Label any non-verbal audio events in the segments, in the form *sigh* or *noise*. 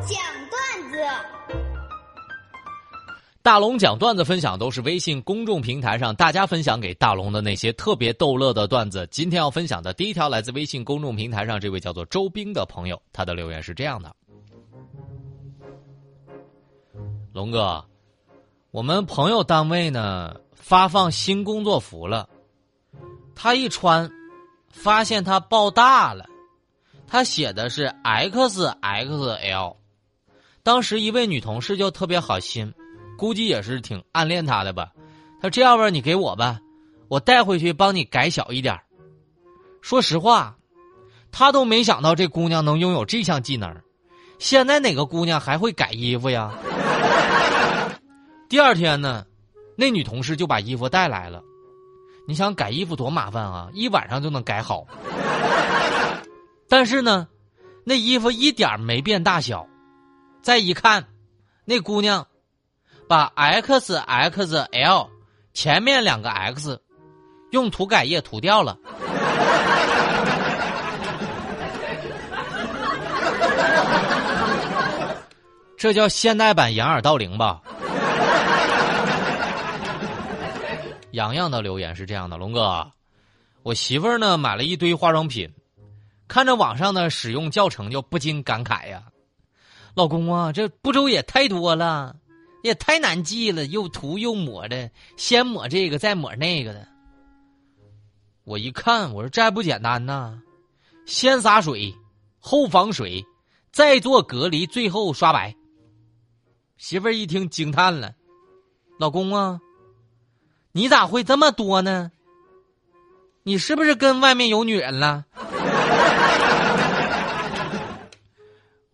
讲段子。大龙讲段子分享都是微信公众平台上大家分享给大龙的那些特别逗乐的段子。今天要分享的第一条来自微信公众平台上这位叫做周兵的朋友，他的留言是这样的：龙哥，我们朋友单位呢发放新工作服了，他一穿，发现他爆大了，他写的是 XXL。当时一位女同事就特别好心。估计也是挺暗恋他的吧，他这样吧，你给我吧，我带回去帮你改小一点说实话，他都没想到这姑娘能拥有这项技能。现在哪个姑娘还会改衣服呀？*laughs* 第二天呢，那女同事就把衣服带来了。你想改衣服多麻烦啊，一晚上就能改好。*laughs* 但是呢，那衣服一点没变大小。再一看，那姑娘。把 X X L 前面两个 X 用涂改液涂掉了，*laughs* 这叫现代版掩耳盗铃吧？洋洋的留言是这样的：龙哥，我媳妇儿呢买了一堆化妆品，看着网上的使用教程就不禁感慨呀，老公啊，这步骤也太多了。也太难记了，又涂又抹的，先抹这个，再抹那个的。我一看，我说这还不简单呢，先洒水，后防水，再做隔离，最后刷白。媳妇儿一听惊叹了：“老公啊，你咋会这么多呢？你是不是跟外面有女人了？” *laughs*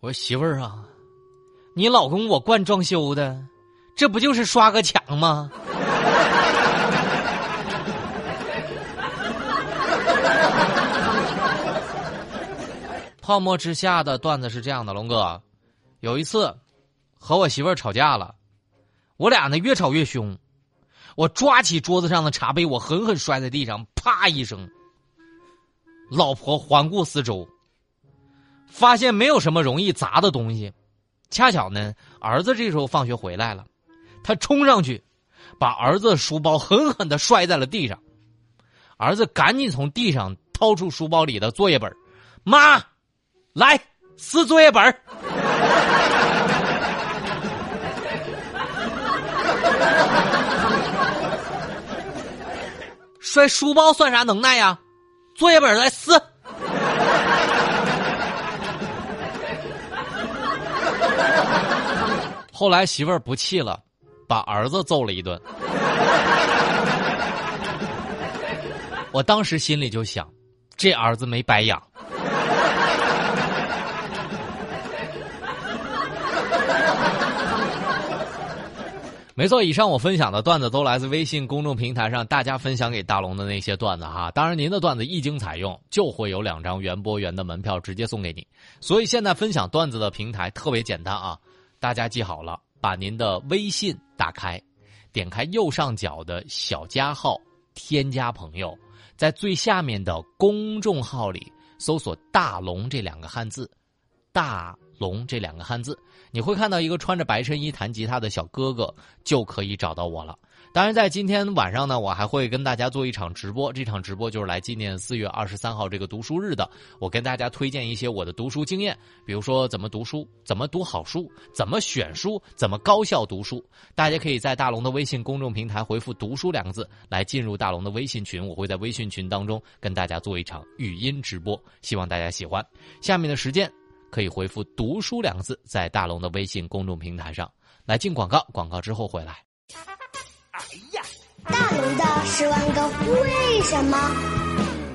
我说媳妇儿啊，你老公我惯装修的。这不就是刷个墙吗？泡沫之下的段子是这样的，龙哥，有一次和我媳妇儿吵架了，我俩呢越吵越凶，我抓起桌子上的茶杯，我狠狠摔在地上，啪一声。老婆环顾四周，发现没有什么容易砸的东西，恰巧呢，儿子这时候放学回来了。他冲上去，把儿子书包狠狠的摔在了地上。儿子赶紧从地上掏出书包里的作业本妈，来撕作业本 *laughs* 摔书包算啥能耐呀？作业本来撕。后来媳妇儿不气了。把儿子揍了一顿，我当时心里就想，这儿子没白养。没错，以上我分享的段子都来自微信公众平台上大家分享给大龙的那些段子哈。当然，您的段子一经采用，就会有两张园博园的门票直接送给你。所以现在分享段子的平台特别简单啊，大家记好了。把您的微信打开，点开右上角的小加号，添加朋友，在最下面的公众号里搜索“大龙”这两个汉字，“大龙”这两个汉字，你会看到一个穿着白衬衣弹吉他的小哥哥，就可以找到我了。当然，在今天晚上呢，我还会跟大家做一场直播。这场直播就是来纪念四月二十三号这个读书日的。我跟大家推荐一些我的读书经验，比如说怎么读书，怎么读好书，怎么选书，怎么高效读书。大家可以在大龙的微信公众平台回复“读书”两个字，来进入大龙的微信群。我会在微信群当中跟大家做一场语音直播，希望大家喜欢。下面的时间可以回复“读书”两个字，在大龙的微信公众平台上来进广告。广告之后回来。哎呀，大龙的十万个为什么？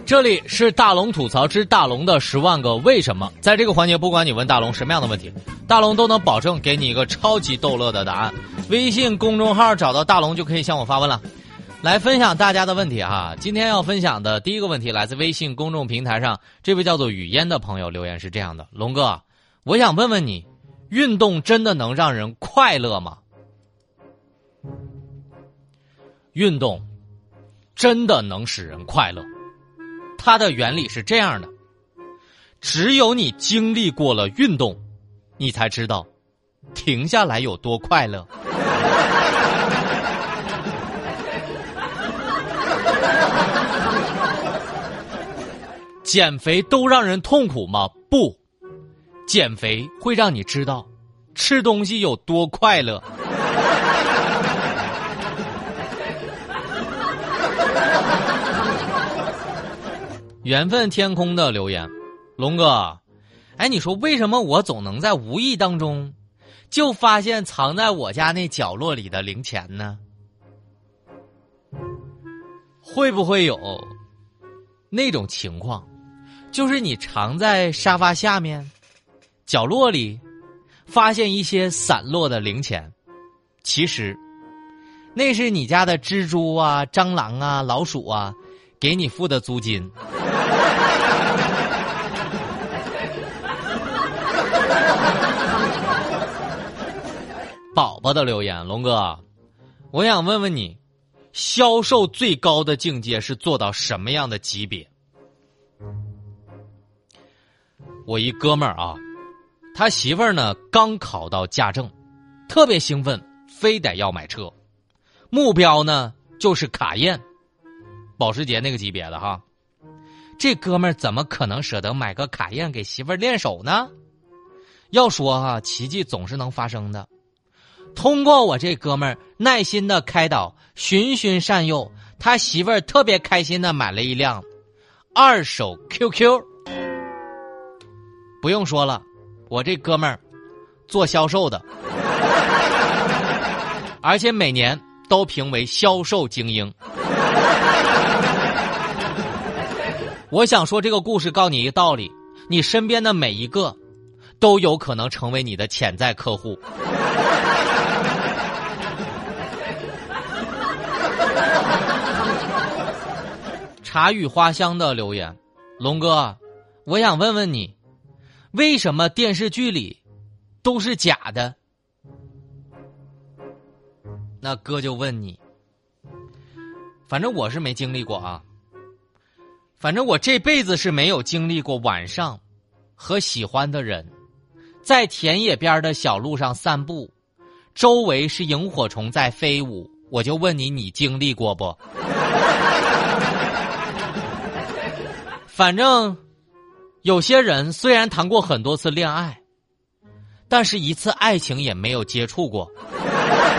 这里是大龙吐槽之大龙的十万个为什么。在这个环节，不管你问大龙什么样的问题，大龙都能保证给你一个超级逗乐的答案。微信公众号找到大龙就可以向我发问了，来分享大家的问题哈。今天要分享的第一个问题来自微信公众平台上这位叫做雨烟的朋友留言是这样的：龙哥，我想问问你，运动真的能让人快乐吗？运动真的能使人快乐，它的原理是这样的：只有你经历过了运动，你才知道停下来有多快乐。减肥都让人痛苦吗？不，减肥会让你知道吃东西有多快乐。*laughs* 缘分天空的留言，龙哥，哎，你说为什么我总能在无意当中就发现藏在我家那角落里的零钱呢？会不会有那种情况？就是你藏在沙发下面、角落里，发现一些散落的零钱，其实那是你家的蜘蛛啊、蟑螂啊、老鼠啊给你付的租金。*laughs* 宝宝的留言，龙哥，我想问问你，销售最高的境界是做到什么样的级别？我一哥们儿啊，他媳妇儿呢刚考到驾证，特别兴奋，非得要买车，目标呢就是卡宴，保时捷那个级别的哈。这哥们儿怎么可能舍得买个卡宴给媳妇儿练手呢？要说哈，奇迹总是能发生的。通过我这哥们儿耐心的开导、循循善诱，他媳妇儿特别开心的买了一辆二手 QQ。不用说了，我这哥们儿做销售的，*laughs* 而且每年都评为销售精英。我想说这个故事告诉你一个道理：你身边的每一个都有可能成为你的潜在客户。茶语花香的留言，龙哥，我想问问你。为什么电视剧里都是假的？那哥就问你，反正我是没经历过啊。反正我这辈子是没有经历过晚上和喜欢的人在田野边的小路上散步，周围是萤火虫在飞舞。我就问你，你经历过不？*laughs* 反正。有些人虽然谈过很多次恋爱，但是一次爱情也没有接触过。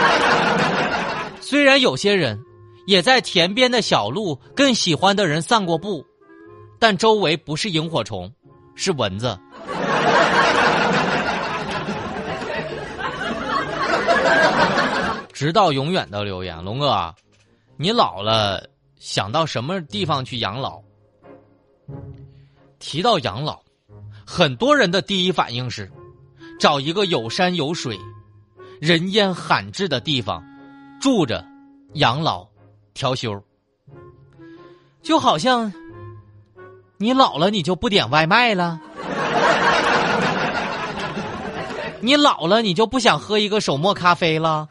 *laughs* 虽然有些人也在田边的小路跟喜欢的人散过步，但周围不是萤火虫，是蚊子。*laughs* 直到永远的留言，龙哥，你老了想到什么地方去养老？提到养老，很多人的第一反应是找一个有山有水、人烟罕至的地方住着养老调休。就好像你老了，你就不点外卖了；你老了，你就不想喝一个手磨咖啡了。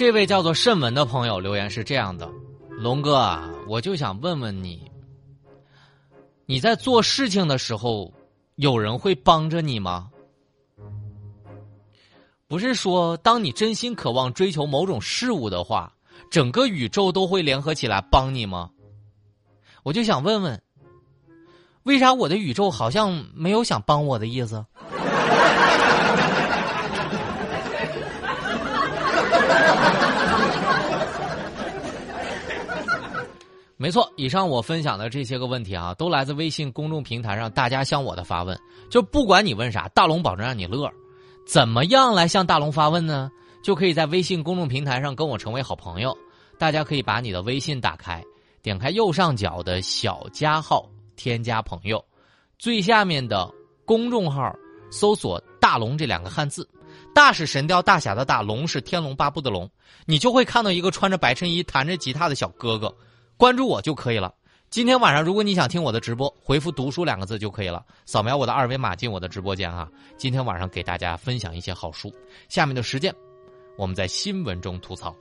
这位叫做慎文的朋友留言是这样的：“龙哥啊，我就想问问你，你在做事情的时候，有人会帮着你吗？不是说当你真心渴望追求某种事物的话，整个宇宙都会联合起来帮你吗？我就想问问，为啥我的宇宙好像没有想帮我的意思？”没错，以上我分享的这些个问题啊，都来自微信公众平台上大家向我的发问。就不管你问啥，大龙保证让你乐。怎么样来向大龙发问呢？就可以在微信公众平台上跟我成为好朋友。大家可以把你的微信打开，点开右上角的小加号，添加朋友，最下面的公众号搜索“大龙”这两个汉字。大是神雕大侠的大，龙是天龙八部的龙，你就会看到一个穿着白衬衣、弹着吉他的小哥哥。关注我就可以了。今天晚上，如果你想听我的直播，回复“读书”两个字就可以了。扫描我的二维码进我的直播间啊！今天晚上给大家分享一些好书。下面的时间，我们在新闻中吐槽。